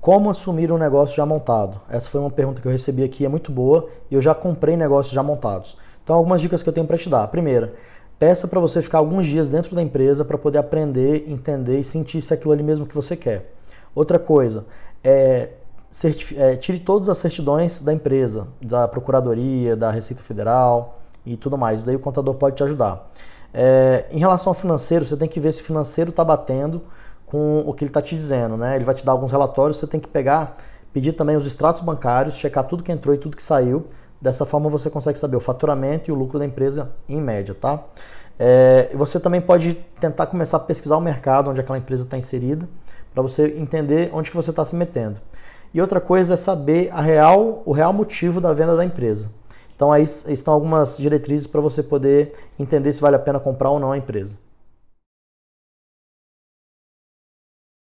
Como assumir um negócio já montado? Essa foi uma pergunta que eu recebi aqui, é muito boa e eu já comprei negócios já montados. Então, algumas dicas que eu tenho para te dar. Primeira, peça para você ficar alguns dias dentro da empresa para poder aprender, entender e sentir se é aquilo ali mesmo que você quer. Outra coisa, é, é, tire todas as certidões da empresa, da Procuradoria, da Receita Federal e tudo mais. Daí o contador pode te ajudar. É, em relação ao financeiro, você tem que ver se o financeiro está batendo com o que ele está te dizendo. Né? Ele vai te dar alguns relatórios, você tem que pegar, pedir também os extratos bancários, checar tudo que entrou e tudo que saiu. Dessa forma você consegue saber o faturamento e o lucro da empresa em média, tá? É, você também pode tentar começar a pesquisar o mercado onde aquela empresa está inserida, para você entender onde que você está se metendo. E outra coisa é saber a real, o real motivo da venda da empresa. Então aí estão algumas diretrizes para você poder entender se vale a pena comprar ou não a empresa.